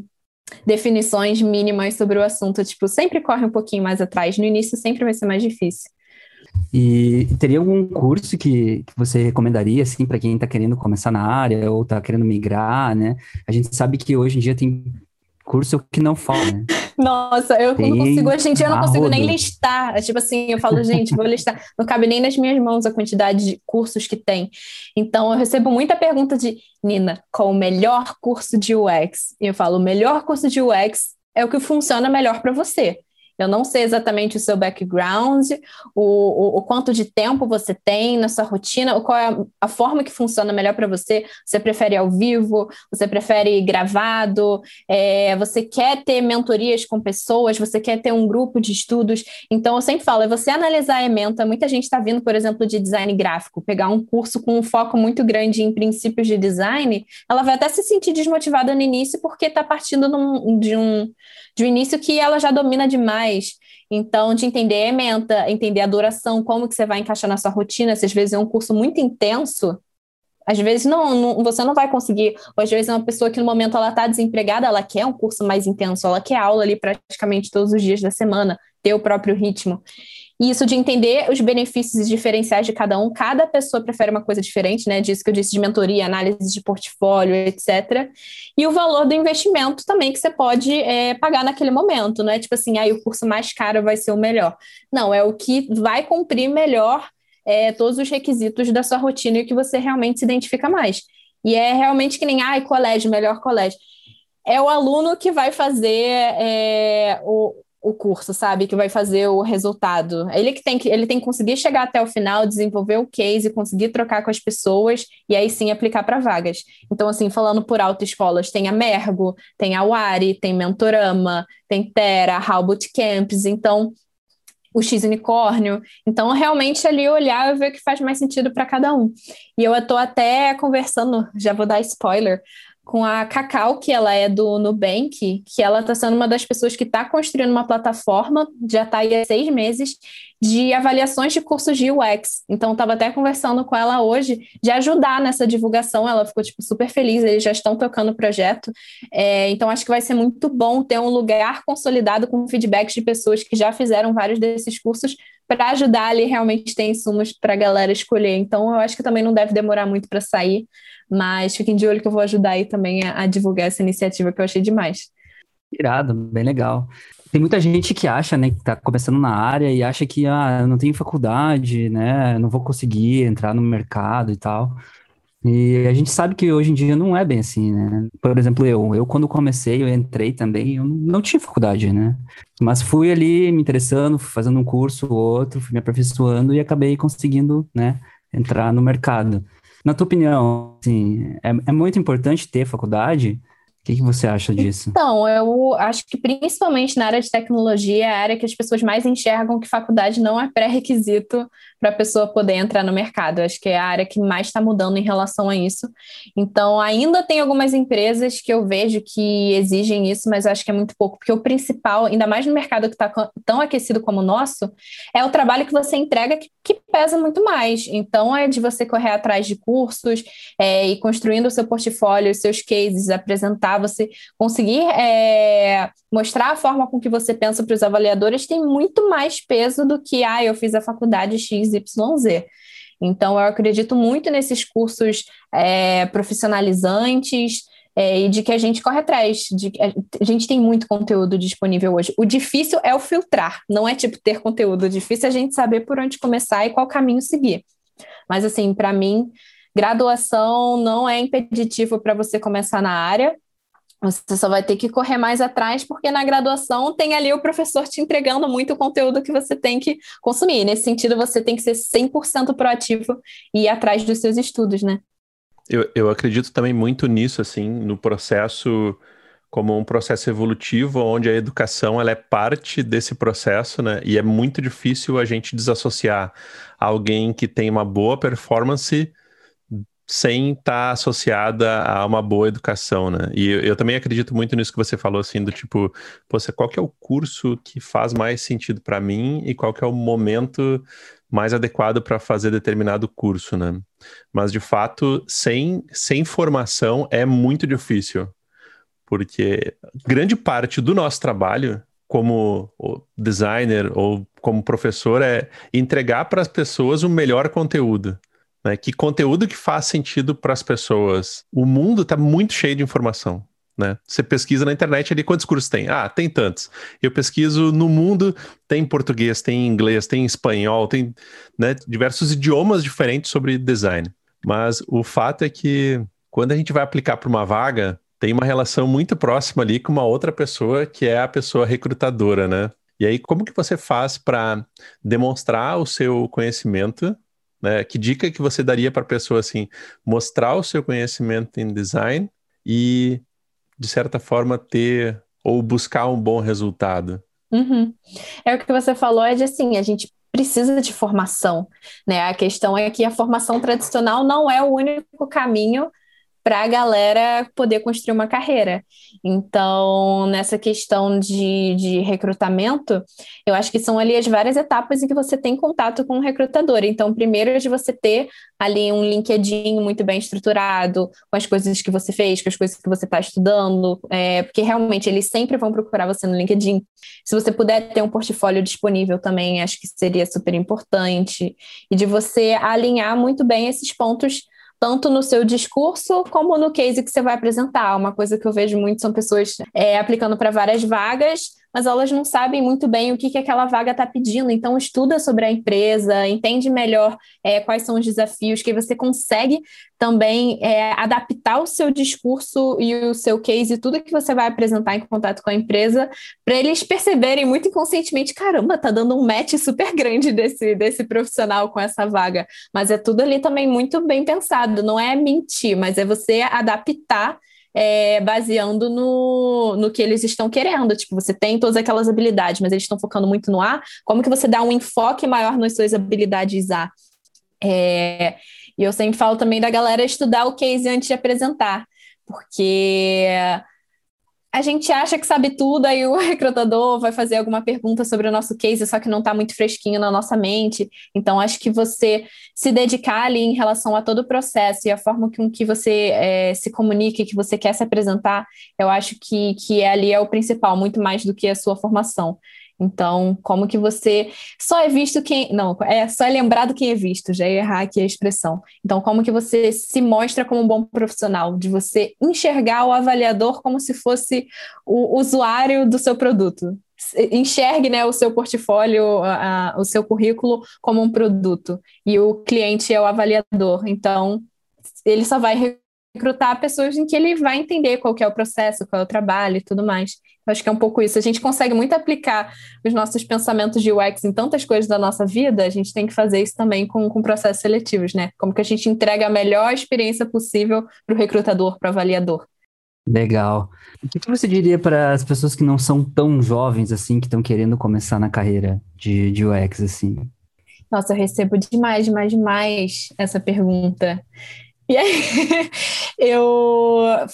[SPEAKER 3] definições mínimas sobre o assunto. Tipo, sempre corre um pouquinho mais atrás. No início sempre vai ser mais difícil.
[SPEAKER 2] E teria algum curso que, que você recomendaria, assim, para quem está querendo começar na área ou está querendo migrar, né? A gente sabe que hoje em dia tem curso que não falta, né?
[SPEAKER 3] Nossa, eu tem não consigo, gente, eu não consigo nem listar. É tipo assim, eu falo, gente, vou listar. Não cabe nem nas minhas mãos a quantidade de cursos que tem. Então, eu recebo muita pergunta de, Nina, qual o melhor curso de UX? E eu falo, o melhor curso de UX é o que funciona melhor para você. Eu não sei exatamente o seu background, o, o, o, quanto de tempo você tem na sua rotina, qual é a, a forma que funciona melhor para você. Você prefere ao vivo? Você prefere gravado? É, você quer ter mentorias com pessoas? Você quer ter um grupo de estudos? Então, eu sempre falo, é você analisar a ementa. Muita gente está vindo, por exemplo, de design gráfico, pegar um curso com um foco muito grande em princípios de design, ela vai até se sentir desmotivada no início porque está partindo num, de um de um início que ela já domina demais. Então, de entender a ementa, entender a duração, como que você vai encaixar na sua rotina, se às vezes é um curso muito intenso, às vezes não, não, você não vai conseguir, ou às vezes é uma pessoa que no momento ela está desempregada, ela quer um curso mais intenso, ela quer aula ali praticamente todos os dias da semana, ter o próprio ritmo. E isso de entender os benefícios diferenciais de cada um, cada pessoa prefere uma coisa diferente, né? Disso que eu disse de mentoria, análise de portfólio, etc. E o valor do investimento também que você pode é, pagar naquele momento, não é tipo assim, ah, o curso mais caro vai ser o melhor. Não, é o que vai cumprir melhor é, todos os requisitos da sua rotina e que você realmente se identifica mais. E é realmente que nem, ah, colégio, melhor colégio. É o aluno que vai fazer é, o, o curso, sabe? Que vai fazer o resultado. Ele que tem que ele tem que conseguir chegar até o final, desenvolver o case, conseguir trocar com as pessoas e aí sim aplicar para vagas. Então, assim, falando por autoescolas, tem a Mergo, tem a Wari, tem Mentorama, tem Terra, How Bootcamps, então o X unicórnio. Então, realmente ali olhar e ver o que faz mais sentido para cada um. E eu estou até conversando, já vou dar spoiler, com a Cacau, que ela é do Nubank, que ela está sendo uma das pessoas que está construindo uma plataforma, já está aí há seis meses, de avaliações de cursos de UX. Então, estava até conversando com ela hoje de ajudar nessa divulgação. Ela ficou tipo, super feliz, eles já estão tocando o projeto. É, então, acho que vai ser muito bom ter um lugar consolidado com feedbacks de pessoas que já fizeram vários desses cursos para ajudar ali realmente ter insumos para a galera escolher. Então, eu acho que também não deve demorar muito para sair. Mas fiquem de olho que eu vou ajudar aí também a, a divulgar essa iniciativa que eu achei demais.
[SPEAKER 2] Irado, bem legal. Tem muita gente que acha, né, que tá começando na área e acha que, ah, não tenho faculdade, né, não vou conseguir entrar no mercado e tal. E a gente sabe que hoje em dia não é bem assim, né? Por exemplo, eu, eu quando comecei, eu entrei também, eu não tinha faculdade, né? Mas fui ali me interessando, fazendo um curso ou outro, fui me aperfeiçoando e acabei conseguindo, né, entrar no mercado. Na tua opinião, assim, é, é muito importante ter faculdade? O que, que você acha disso?
[SPEAKER 3] Então, eu acho que principalmente na área de tecnologia é a área que as pessoas mais enxergam que faculdade não é pré-requisito para a pessoa poder entrar no mercado. Acho que é a área que mais está mudando em relação a isso. Então, ainda tem algumas empresas que eu vejo que exigem isso, mas acho que é muito pouco, porque o principal, ainda mais no mercado que está tão aquecido como o nosso, é o trabalho que você entrega que, que pesa muito mais. Então, é de você correr atrás de cursos é, e construindo o seu portfólio, os seus cases, apresentar, você conseguir é, mostrar a forma com que você pensa para os avaliadores tem muito mais peso do que, ah, eu fiz a faculdade X XYZ. Então, eu acredito muito nesses cursos é, profissionalizantes é, e de que a gente corre atrás. De, a gente tem muito conteúdo disponível hoje. O difícil é o filtrar, não é tipo ter conteúdo. O difícil é a gente saber por onde começar e qual caminho seguir. Mas, assim, para mim, graduação não é impeditivo para você começar na área. Você só vai ter que correr mais atrás, porque na graduação tem ali o professor te entregando muito conteúdo que você tem que consumir. Nesse sentido, você tem que ser 100% proativo e ir atrás dos seus estudos, né?
[SPEAKER 1] Eu, eu acredito também muito nisso, assim, no processo como um processo evolutivo, onde a educação ela é parte desse processo, né? E é muito difícil a gente desassociar alguém que tem uma boa performance sem estar tá associada a uma boa educação, né? E eu, eu, também acredito muito nisso que você falou, assim, do tipo, poxa, qual que é o curso que faz mais sentido para mim e qual que é o momento mais adequado para fazer determinado curso, né? Mas, de fato, sem, sem formação é muito difícil, porque grande parte do nosso trabalho como designer ou como professor é entregar para as pessoas o melhor conteúdo. Né? Que conteúdo que faz sentido para as pessoas. O mundo está muito cheio de informação. Né? Você pesquisa na internet ali quantos cursos tem? Ah, tem tantos. Eu pesquiso no mundo, tem português, tem inglês, tem espanhol, tem né, diversos idiomas diferentes sobre design. Mas o fato é que quando a gente vai aplicar para uma vaga, tem uma relação muito próxima ali com uma outra pessoa que é a pessoa recrutadora, né? E aí, como que você faz para demonstrar o seu conhecimento? Né? Que dica que você daria para a pessoa assim, mostrar o seu conhecimento em design e, de certa forma, ter ou buscar um bom resultado?
[SPEAKER 3] Uhum. É o que você falou, é de assim, a gente precisa de formação, né? A questão é que a formação tradicional não é o único caminho para a galera poder construir uma carreira. Então, nessa questão de, de recrutamento, eu acho que são ali as várias etapas em que você tem contato com o recrutador. Então, primeiro é de você ter ali um LinkedIn muito bem estruturado, com as coisas que você fez, com as coisas que você está estudando, é, porque realmente eles sempre vão procurar você no LinkedIn. Se você puder ter um portfólio disponível também, acho que seria super importante. E de você alinhar muito bem esses pontos tanto no seu discurso como no case que você vai apresentar. Uma coisa que eu vejo muito são pessoas é, aplicando para várias vagas mas elas não sabem muito bem o que, que aquela vaga está pedindo. Então, estuda sobre a empresa, entende melhor é, quais são os desafios, que você consegue também é, adaptar o seu discurso e o seu case, e tudo que você vai apresentar em contato com a empresa, para eles perceberem muito inconscientemente: caramba, tá dando um match super grande desse, desse profissional com essa vaga. Mas é tudo ali também muito bem pensado, não é mentir, mas é você adaptar é, baseando no, no que eles estão querendo. Tipo, você tem todas aquelas habilidades, mas eles estão focando muito no A. Como que você dá um enfoque maior nas suas habilidades A? É, e eu sempre falo também da galera estudar o case antes de apresentar, porque a gente acha que sabe tudo, aí o *laughs* recrutador vai fazer alguma pergunta sobre o nosso case, só que não está muito fresquinho na nossa mente. Então, acho que você se dedicar ali em relação a todo o processo e a forma com que você é, se comunica, que você quer se apresentar, eu acho que, que ali é o principal, muito mais do que a sua formação. Então, como que você só é visto quem. Não, é só é lembrado quem é visto, já ia errar aqui a expressão. Então, como que você se mostra como um bom profissional, de você enxergar o avaliador como se fosse o usuário do seu produto. Enxergue né, o seu portfólio, a, a, o seu currículo como um produto. E o cliente é o avaliador. Então, ele só vai recrutar pessoas em que ele vai entender qual é o processo, qual é o trabalho e tudo mais. Acho que é um pouco isso. A gente consegue muito aplicar os nossos pensamentos de UX em tantas coisas da nossa vida, a gente tem que fazer isso também com, com processos seletivos, né? Como que a gente entrega a melhor experiência possível para o recrutador, para o avaliador.
[SPEAKER 2] Legal. O que você diria para as pessoas que não são tão jovens assim, que estão querendo começar na carreira de, de UX, assim?
[SPEAKER 3] Nossa, eu recebo demais, demais, demais essa pergunta. E aí, *laughs* eu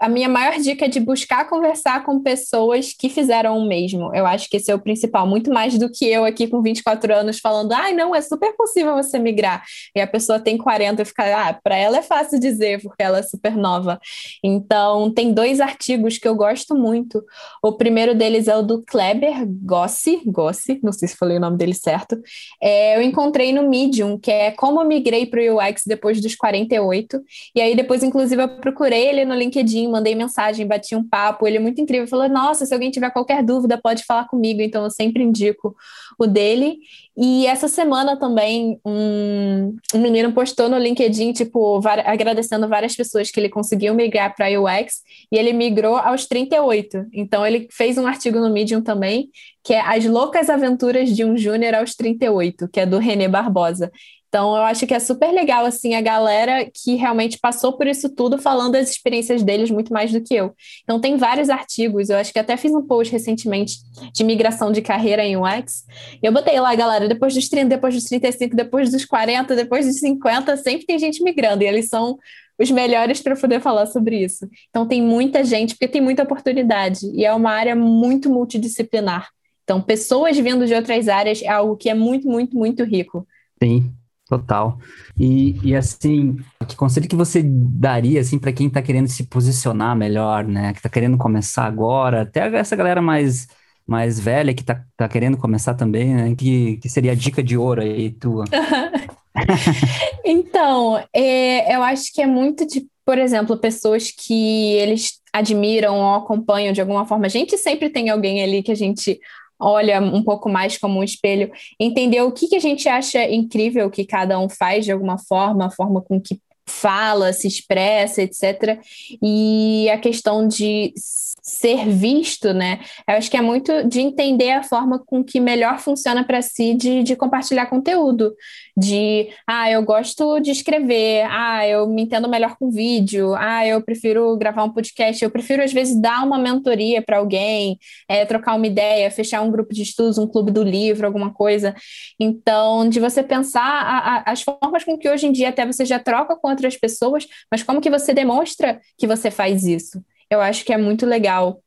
[SPEAKER 3] a minha maior dica é de buscar conversar com pessoas que fizeram o mesmo. Eu acho que esse é o principal, muito mais do que eu aqui com 24 anos falando, ai, ah, não, é super possível você migrar. E a pessoa tem 40 e fica, ah, para ela é fácil dizer, porque ela é super nova. Então, tem dois artigos que eu gosto muito. O primeiro deles é o do Kleber Gossi, Gossi, não sei se falei o nome dele certo. É, eu encontrei no Medium, que é como migrei para o UX depois dos 48. E aí, depois, inclusive, eu procurei ele no LinkedIn mandei mensagem, bati um papo, ele é muito incrível, falou, nossa, se alguém tiver qualquer dúvida, pode falar comigo, então eu sempre indico o dele. E essa semana também um, um menino postou no LinkedIn, tipo, agradecendo várias pessoas que ele conseguiu migrar para UX, e ele migrou aos 38. Então ele fez um artigo no Medium também, que é As Loucas Aventuras de um Júnior aos 38, que é do René Barbosa. Então, eu acho que é super legal, assim, a galera que realmente passou por isso tudo falando das experiências deles muito mais do que eu. Então, tem vários artigos, eu acho que até fiz um post recentemente de migração de carreira em UX. Eu botei lá, galera, depois dos 30, depois dos 35, depois dos 40, depois dos 50, sempre tem gente migrando, e eles são os melhores para poder falar sobre isso. Então, tem muita gente, porque tem muita oportunidade, e é uma área muito multidisciplinar. Então, pessoas vindo de outras áreas é algo que é muito, muito, muito rico.
[SPEAKER 2] Sim, Total. E, e assim, que conselho que você daria assim para quem está querendo se posicionar melhor, né? Que está querendo começar agora, até essa galera mais mais velha que tá, tá querendo começar também, né? Que, que seria a dica de ouro aí tua? *laughs*
[SPEAKER 3] então, é, eu acho que é muito de, por exemplo, pessoas que eles admiram ou acompanham de alguma forma. A gente sempre tem alguém ali que a gente olha um pouco mais como um espelho, entender o que, que a gente acha incrível que cada um faz de alguma forma, a forma com que fala, se expressa, etc. E a questão de ser visto, né? Eu acho que é muito de entender a forma com que melhor funciona para si de, de compartilhar conteúdo. De, ah, eu gosto de escrever, ah, eu me entendo melhor com vídeo, ah, eu prefiro gravar um podcast, eu prefiro às vezes dar uma mentoria para alguém, é, trocar uma ideia, fechar um grupo de estudos, um clube do livro, alguma coisa. Então, de você pensar a, a, as formas com que hoje em dia até você já troca com outras pessoas, mas como que você demonstra que você faz isso? eu acho que é muito legal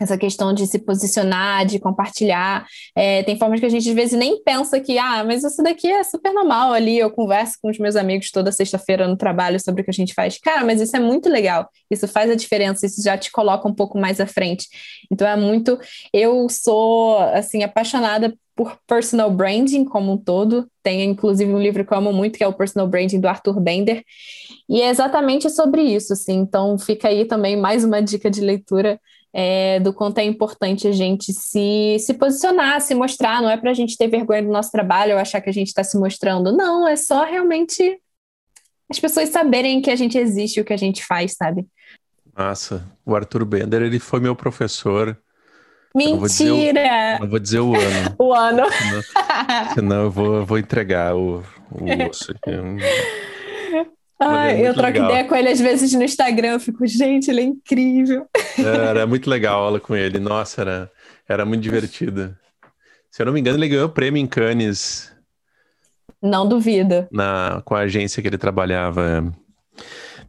[SPEAKER 3] essa questão de se posicionar, de compartilhar. É, tem formas que a gente às vezes nem pensa que, ah, mas isso daqui é super normal ali. Eu converso com os meus amigos toda sexta-feira no trabalho sobre o que a gente faz. Cara, mas isso é muito legal. Isso faz a diferença, isso já te coloca um pouco mais à frente. Então é muito. Eu sou, assim, apaixonada por personal branding como um todo. Tem inclusive um livro que eu amo muito, que é o Personal Branding do Arthur Bender. E é exatamente sobre isso, assim. Então fica aí também mais uma dica de leitura é, do quanto é importante a gente se, se posicionar, se mostrar. Não é para a gente ter vergonha do nosso trabalho ou achar que a gente está se mostrando. Não, é só realmente as pessoas saberem que a gente existe, o que a gente faz, sabe?
[SPEAKER 1] Massa. O Arthur Bender, ele foi meu professor.
[SPEAKER 3] Mentira!
[SPEAKER 1] Eu não vou dizer o, vou dizer o ano. *laughs*
[SPEAKER 3] o ano.
[SPEAKER 1] Senão, senão eu, vou, vou entregar o, o osso aqui. *laughs*
[SPEAKER 3] Ah, eu troco legal. ideia com ele às vezes no Instagram, eu fico, gente, ele é incrível.
[SPEAKER 1] Era muito legal a aula com ele, nossa, era, era muito divertida. Se eu não me engano, ele ganhou o prêmio em Cannes.
[SPEAKER 3] Não duvido.
[SPEAKER 1] Na, com a agência que ele trabalhava.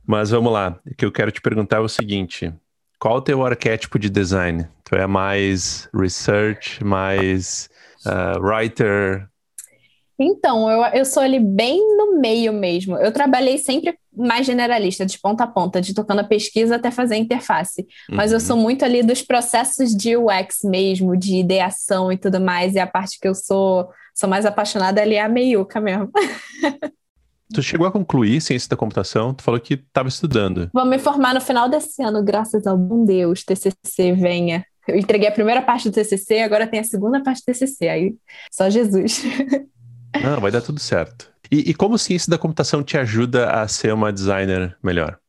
[SPEAKER 1] Mas vamos lá, o que eu quero te perguntar é o seguinte: qual o teu arquétipo de design? Tu é mais research, mais uh, writer?
[SPEAKER 3] Então, eu, eu sou ali bem no meio mesmo. Eu trabalhei sempre mais generalista, de ponta a ponta, de tocando a pesquisa até fazer a interface. Mas uhum. eu sou muito ali dos processos de UX mesmo, de ideação e tudo mais. E a parte que eu sou, sou mais apaixonada ali é a meiuca mesmo. *laughs*
[SPEAKER 1] Tu chegou a concluir ciência da computação? Tu falou que estava estudando.
[SPEAKER 3] Vou me formar no final desse ano, graças ao bom Deus, TCC venha. Eu entreguei a primeira parte do TCC, agora tem a segunda parte do TCC, aí só Jesus. *laughs*
[SPEAKER 1] Não, vai dar tudo certo. E, e como ciência da computação te ajuda a ser uma designer melhor?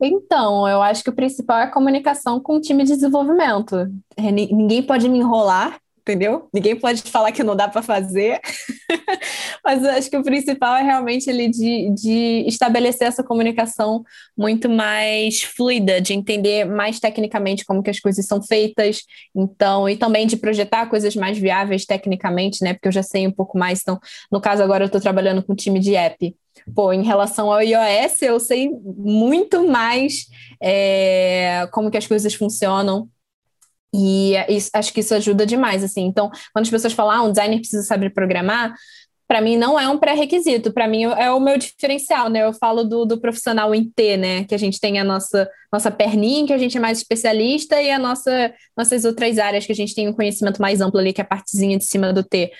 [SPEAKER 3] Então, eu acho que o principal é a comunicação com o time de desenvolvimento. Ninguém pode me enrolar, entendeu? Ninguém pode falar que não dá para fazer, *laughs* mas eu acho que o principal é realmente ali de, de estabelecer essa comunicação muito mais fluida, de entender mais tecnicamente como que as coisas são feitas, então, e também de projetar coisas mais viáveis tecnicamente, né? Porque eu já sei um pouco mais, então, no caso agora eu estou trabalhando com um time de app, Pô, em relação ao iOS, eu sei muito mais é, como que as coisas funcionam, e isso, acho que isso ajuda demais, assim. Então, quando as pessoas falam, ah, um designer precisa saber programar, para mim não é um pré-requisito, para mim é o meu diferencial, né? Eu falo do, do, profissional em T, né? Que a gente tem a nossa, nossa perninha, que a gente é mais especialista, e a nossa, nossas outras áreas que a gente tem um conhecimento mais amplo ali, que é a partezinha de cima do T.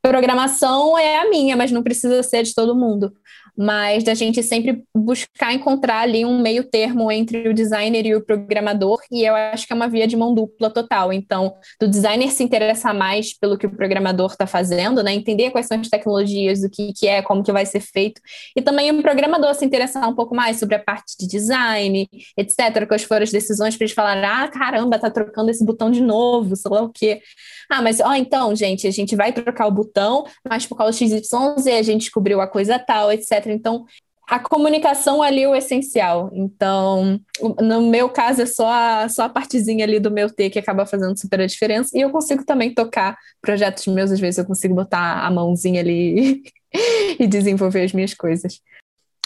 [SPEAKER 3] Programação é a minha, mas não precisa ser de todo mundo mas da gente sempre buscar encontrar ali um meio termo entre o designer e o programador, e eu acho que é uma via de mão dupla total. Então, do designer se interessar mais pelo que o programador está fazendo, né? Entender quais são as tecnologias, o que, que é, como que vai ser feito, e também o programador se interessar um pouco mais sobre a parte de design, etc., quais foram as decisões para eles falarem, ah, caramba, tá trocando esse botão de novo, sei lá o quê. Ah, mas ó, então, gente, a gente vai trocar o botão, mas por causa do XYZ a gente descobriu a coisa tal, etc. Então, a comunicação ali é o essencial. Então, no meu caso, é só a, só a partezinha ali do meu T que acaba fazendo super a diferença. E eu consigo também tocar projetos meus, às vezes eu consigo botar a mãozinha ali *laughs* e desenvolver as minhas coisas.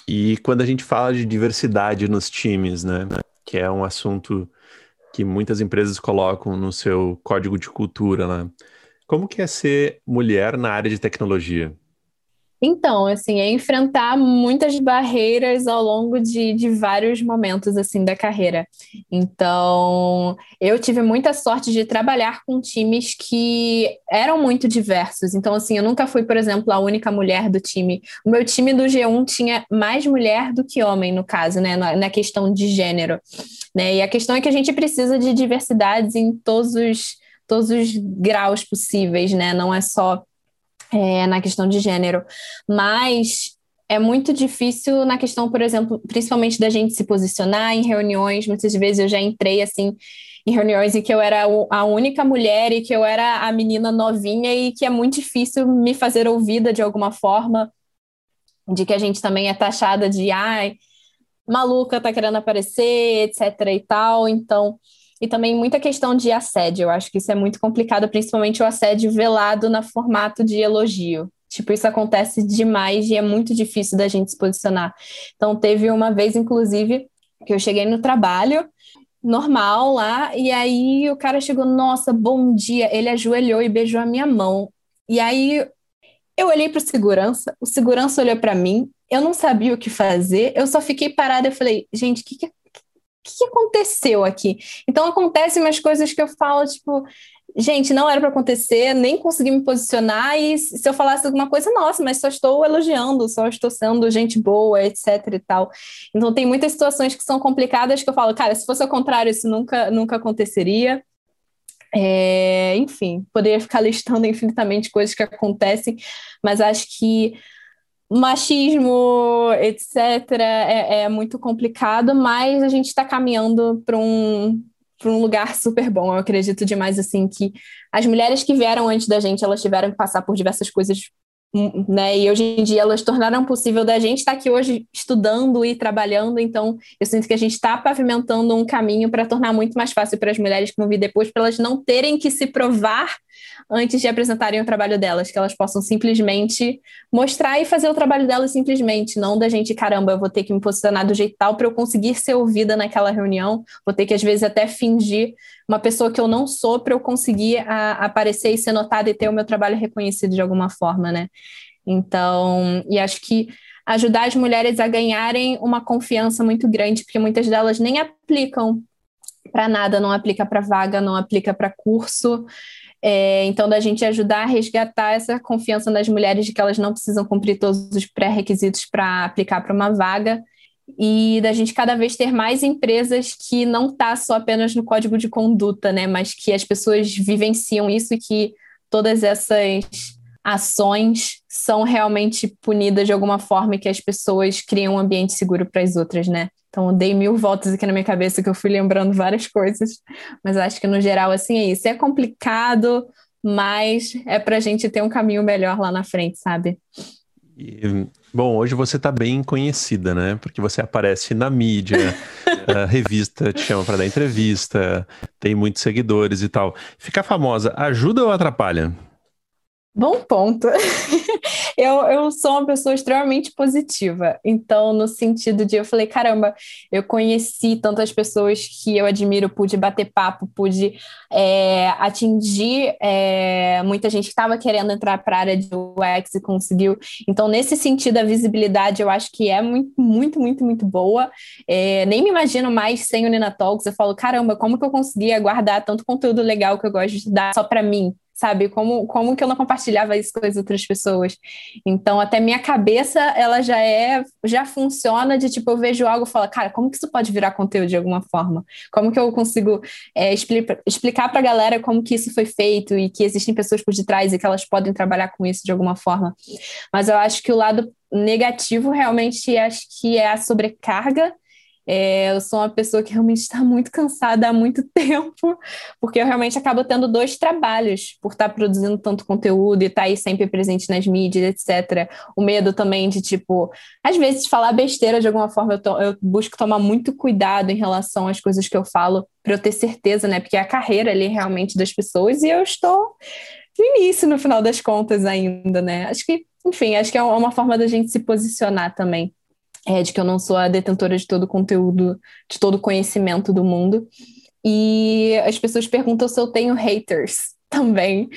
[SPEAKER 1] E quando a gente fala de diversidade nos times, né, que é um assunto que muitas empresas colocam no seu código de cultura, né? Como que é ser mulher na área de tecnologia?
[SPEAKER 3] Então, assim, é enfrentar muitas barreiras ao longo de, de vários momentos, assim, da carreira. Então, eu tive muita sorte de trabalhar com times que eram muito diversos. Então, assim, eu nunca fui, por exemplo, a única mulher do time. O meu time do G1 tinha mais mulher do que homem, no caso, né, na, na questão de gênero. Né? E a questão é que a gente precisa de diversidades em todos os, todos os graus possíveis, né? Não é só é, na questão de gênero, mas é muito difícil na questão, por exemplo, principalmente da gente se posicionar em reuniões. Muitas vezes eu já entrei assim em reuniões em que eu era a única mulher e que eu era a menina novinha e que é muito difícil me fazer ouvida de alguma forma, de que a gente também é taxada de ai, maluca, tá querendo aparecer, etc e tal. Então, e também muita questão de assédio. Eu acho que isso é muito complicado, principalmente o assédio velado no formato de elogio. Tipo, isso acontece demais e é muito difícil da gente se posicionar. Então, teve uma vez, inclusive, que eu cheguei no trabalho normal lá, e aí o cara chegou, nossa, bom dia. Ele ajoelhou e beijou a minha mão. E aí eu olhei para o segurança, o segurança olhou para mim, eu não sabia o que fazer, eu só fiquei parada e falei, gente, o que, que que aconteceu aqui? Então acontecem umas coisas que eu falo, tipo, gente, não era para acontecer, nem consegui me posicionar, e se eu falasse alguma coisa, nossa, mas só estou elogiando, só estou sendo gente boa, etc e tal. Então tem muitas situações que são complicadas que eu falo, cara, se fosse ao contrário, isso nunca, nunca aconteceria. É, enfim, poderia ficar *laughs* listando infinitamente coisas que acontecem, mas acho que machismo, etc., é, é muito complicado, mas a gente está caminhando para um, para um lugar super bom. Eu acredito demais assim que as mulheres que vieram antes da gente, elas tiveram que passar por diversas coisas, né? E hoje em dia elas tornaram possível da gente estar aqui hoje estudando e trabalhando. Então, eu sinto que a gente está pavimentando um caminho para tornar muito mais fácil para as mulheres que vão vir depois, para elas não terem que se provar antes de apresentarem o trabalho delas, que elas possam simplesmente mostrar e fazer o trabalho delas simplesmente, não da gente, caramba, eu vou ter que me posicionar do jeito tal para eu conseguir ser ouvida naquela reunião, vou ter que às vezes até fingir uma pessoa que eu não sou para eu conseguir a, aparecer e ser notada e ter o meu trabalho reconhecido de alguma forma, né? Então, e acho que ajudar as mulheres a ganharem uma confiança muito grande, porque muitas delas nem aplicam para nada, não aplica para vaga, não aplica para curso. É, então, da gente ajudar a resgatar essa confiança nas mulheres de que elas não precisam cumprir todos os pré-requisitos para aplicar para uma vaga e da gente cada vez ter mais empresas que não está só apenas no código de conduta, né, mas que as pessoas vivenciam isso e que todas essas ações são realmente punidas de alguma forma e que as pessoas criam um ambiente seguro para as outras, né? Então, dei mil voltas aqui na minha cabeça que eu fui lembrando várias coisas, mas acho que no geral, assim, é isso. É complicado, mas é para a gente ter um caminho melhor lá na frente, sabe?
[SPEAKER 1] E, bom, hoje você está bem conhecida, né? Porque você aparece na mídia, *laughs* a revista te chama para dar entrevista, tem muitos seguidores e tal. Ficar famosa ajuda ou atrapalha?
[SPEAKER 3] Bom ponto. *laughs* eu, eu sou uma pessoa extremamente positiva. Então, no sentido de eu falei, caramba, eu conheci tantas pessoas que eu admiro, pude bater papo, pude é, atingir é, muita gente que estava querendo entrar para a área de UX e conseguiu. Então, nesse sentido, a visibilidade eu acho que é muito, muito, muito, muito boa. É, nem me imagino mais sem o Nina Talks. Eu falo, caramba, como que eu conseguia guardar tanto conteúdo legal que eu gosto de dar só para mim? Sabe? Como, como que eu não compartilhava isso com as outras pessoas? Então, até minha cabeça, ela já é, já funciona de tipo, eu vejo algo e falo, cara, como que isso pode virar conteúdo de alguma forma? Como que eu consigo é, explicar, explicar para a galera como que isso foi feito e que existem pessoas por detrás e que elas podem trabalhar com isso de alguma forma? Mas eu acho que o lado negativo realmente acho que é a sobrecarga é, eu sou uma pessoa que realmente está muito cansada há muito *laughs* tempo, porque eu realmente acabo tendo dois trabalhos por estar produzindo tanto conteúdo e estar aí sempre presente nas mídias, etc. O medo também de, tipo, às vezes falar besteira de alguma forma, eu, to eu busco tomar muito cuidado em relação às coisas que eu falo, para eu ter certeza, né? Porque é a carreira ali realmente das pessoas e eu estou no início, no final das contas, ainda, né? Acho que, enfim, acho que é uma forma da gente se posicionar também é, de que eu não sou a detentora de todo o conteúdo, de todo o conhecimento do mundo. E as pessoas perguntam se eu tenho haters *laughs* também.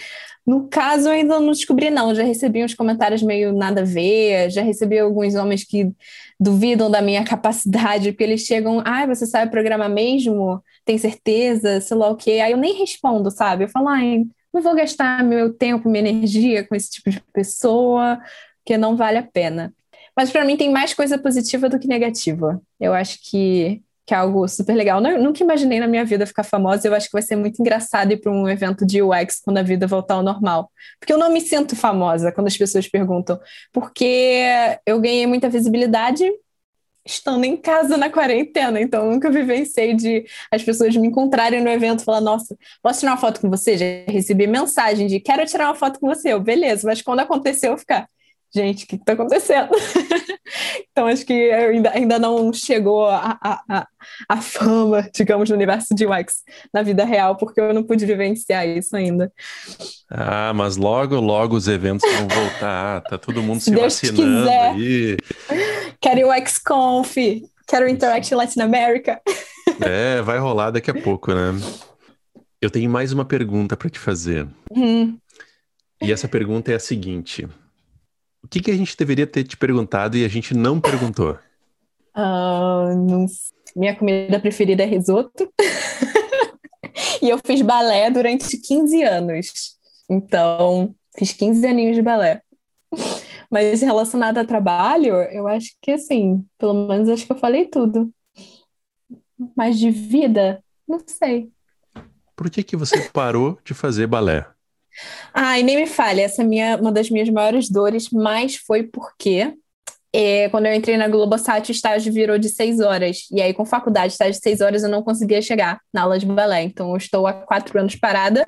[SPEAKER 3] No caso, eu ainda não descobri, não. Já recebi uns comentários meio nada a ver, já recebi alguns homens que duvidam da minha *laughs* capacidade, porque eles chegam, ai, ah, você sabe programar mesmo? Tem certeza? Sei lá o quê. Aí eu nem respondo, sabe? Eu falo, ai, não vou gastar meu tempo, minha energia com esse tipo de pessoa, porque não vale a pena. Mas para mim tem mais coisa positiva do que negativa. Eu acho que que é algo super legal. Eu nunca imaginei na minha vida ficar famosa. Eu acho que vai ser muito engraçado ir para um evento de UX quando a vida voltar ao normal. Porque eu não me sinto famosa quando as pessoas perguntam. Porque eu ganhei muita visibilidade estando em casa na quarentena. Então, nunca vivenciei de as pessoas me encontrarem no evento e falar: Nossa, posso tirar uma foto com você? Já recebi mensagem de quero tirar uma foto com você. Eu, beleza, mas quando aconteceu, eu ficar gente, o que está acontecendo? *laughs* então, acho que ainda, ainda não chegou a, a, a, fama, digamos, no universo de UX na vida real, porque eu não pude vivenciar isso ainda.
[SPEAKER 1] Ah, mas logo, logo os eventos vão *laughs* voltar, tá todo mundo se, se Deus vacinando quiser. aí.
[SPEAKER 3] Quero UX Conf, quero Interact Latin America. *laughs*
[SPEAKER 1] É, vai rolar daqui a pouco, né? Eu tenho mais uma pergunta para te fazer. Hum. E essa pergunta é a seguinte: o que, que a gente deveria ter te perguntado e a gente não perguntou?
[SPEAKER 3] Uh, *laughs* não... Minha comida preferida é risoto. *laughs* e eu fiz balé durante 15 anos. Então, fiz 15 aninhos de balé. *laughs* Mas relacionado a trabalho, eu acho que assim, pelo menos acho que eu falei tudo. Mas de vida, não sei.
[SPEAKER 1] Por que que você parou de fazer balé?
[SPEAKER 3] Ai, nem me fale, essa minha, uma das minhas maiores dores, mas foi porque é, quando eu entrei na Globosat, o estágio virou de seis horas. E aí, com faculdade, estágio de seis horas, eu não conseguia chegar na aula de balé. Então, eu estou há quatro anos parada,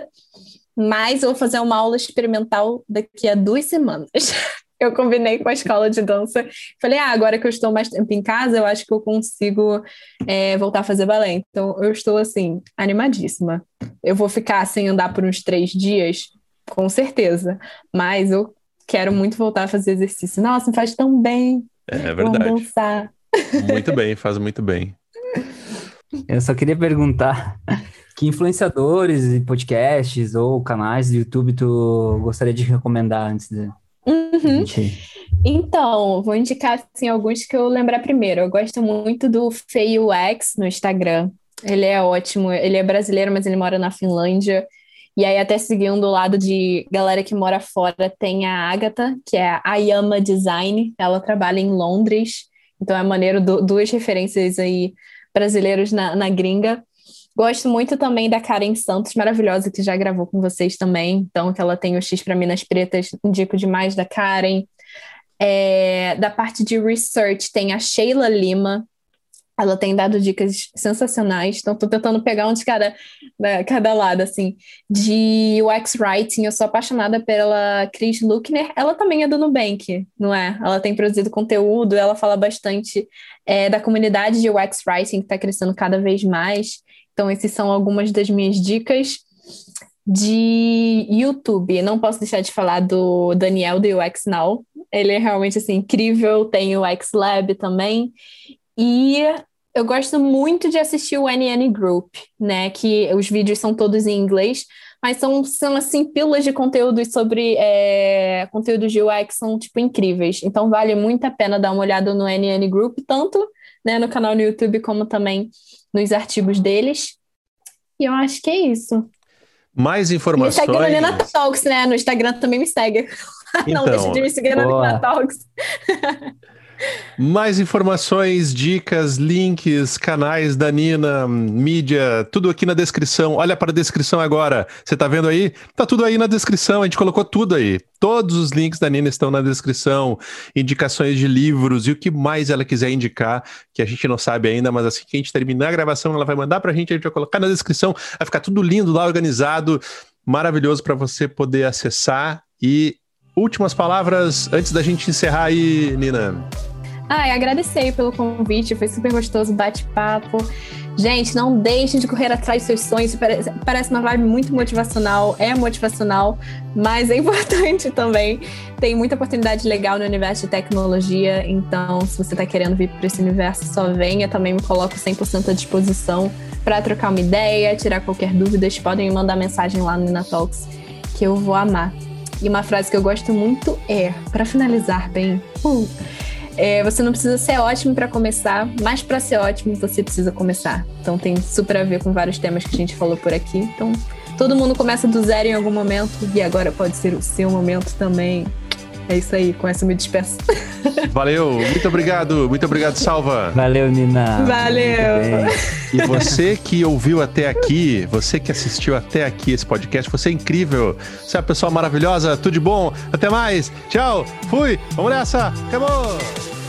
[SPEAKER 3] mas eu vou fazer uma aula experimental daqui a duas semanas. *laughs* eu combinei com a escola de dança. Falei, ah, agora que eu estou mais tempo em casa, eu acho que eu consigo é, voltar a fazer balé. Então, eu estou, assim, animadíssima. Eu vou ficar sem andar por uns três dias, com certeza. Mas eu quero muito voltar a fazer exercício. Nossa, me faz tão bem.
[SPEAKER 1] É, é verdade. Vamos dançar. Muito bem, faz muito bem.
[SPEAKER 2] Eu só queria perguntar que influenciadores e podcasts ou canais do YouTube tu gostaria de recomendar antes de,
[SPEAKER 3] Uhum. Então, vou indicar assim, alguns que eu lembrar primeiro. Eu gosto muito do Feio X no Instagram. Ele é ótimo. Ele é brasileiro, mas ele mora na Finlândia. E aí, até seguindo o lado de galera que mora fora, tem a Agatha, que é a Yama Design. Ela trabalha em Londres. Então, é maneiro, duas referências aí brasileiros na, na gringa. Gosto muito também da Karen Santos, maravilhosa, que já gravou com vocês também. Então, que ela tem o X para Minas Pretas, indico demais da Karen. É, da parte de research, tem a Sheila Lima. Ela tem dado dicas sensacionais. Então, estou tentando pegar um de cada, né, cada lado, assim. De UX Writing, eu sou apaixonada pela Chris Luckner. Ela também é do Nubank, não é? Ela tem produzido conteúdo, ela fala bastante é, da comunidade de UX Writing, que está crescendo cada vez mais. Então, essas são algumas das minhas dicas de YouTube. Não posso deixar de falar do Daniel do UX Now. Ele é realmente assim incrível, tem o X Lab também. E eu gosto muito de assistir o NN Group, né? Que os vídeos são todos em inglês, mas são, são assim, pílulas de conteúdos sobre é, conteúdos de UX são tipo incríveis. Então vale muito a pena dar uma olhada no NN Group, tanto né, no canal no YouTube como também nos artigos deles. E eu acho que é isso.
[SPEAKER 1] Mais informações.
[SPEAKER 3] Me segue no Talks, né? No Instagram também me segue. *laughs* Então, Não deixe de me seguir no Nina Talks. *laughs*
[SPEAKER 1] Mais informações, dicas, links, canais da Nina, mídia, tudo aqui na descrição. Olha para a descrição agora. Você está vendo aí? Tá tudo aí na descrição. A gente colocou tudo aí. Todos os links da Nina estão na descrição. Indicações de livros e o que mais ela quiser indicar, que a gente não sabe ainda, mas assim que a gente terminar a gravação, ela vai mandar para a gente, a gente vai colocar na descrição. Vai ficar tudo lindo lá, organizado, maravilhoso para você poder acessar e últimas palavras antes da gente encerrar aí, Nina.
[SPEAKER 3] Ah, agradecer pelo convite, foi super gostoso, bate-papo. Gente, não deixem de correr atrás dos seus sonhos. Parece, uma vibe muito motivacional, é motivacional, mas é *laughs* importante também. Tem muita oportunidade legal no universo de tecnologia, então se você está querendo vir para esse universo, só venha. Também me coloco 100% à disposição para trocar uma ideia, tirar qualquer dúvida. Podem me mandar mensagem lá no Nina Talks que eu vou amar. E uma frase que eu gosto muito é: para finalizar bem, uh, é, você não precisa ser ótimo para começar, mas para ser ótimo você precisa começar. Então tem super a ver com vários temas que a gente falou por aqui. Então todo mundo começa do zero em algum momento e agora pode ser o seu momento também. É isso aí, com essa me despeço. *laughs*
[SPEAKER 1] Valeu, muito obrigado, muito obrigado, Salva.
[SPEAKER 2] Valeu, Nina.
[SPEAKER 3] Valeu.
[SPEAKER 1] E você que ouviu até aqui, você que assistiu até aqui esse podcast, você é incrível. Você é uma pessoa maravilhosa, tudo de bom. Até mais. Tchau. Fui. Vamos nessa. Acabou.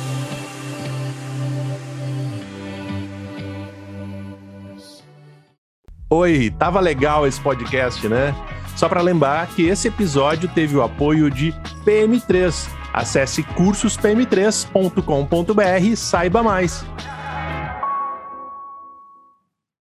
[SPEAKER 1] Oi, tava legal esse podcast, né? Só para lembrar que esse episódio teve o apoio de PM3. Acesse cursospm3.com.br e saiba mais.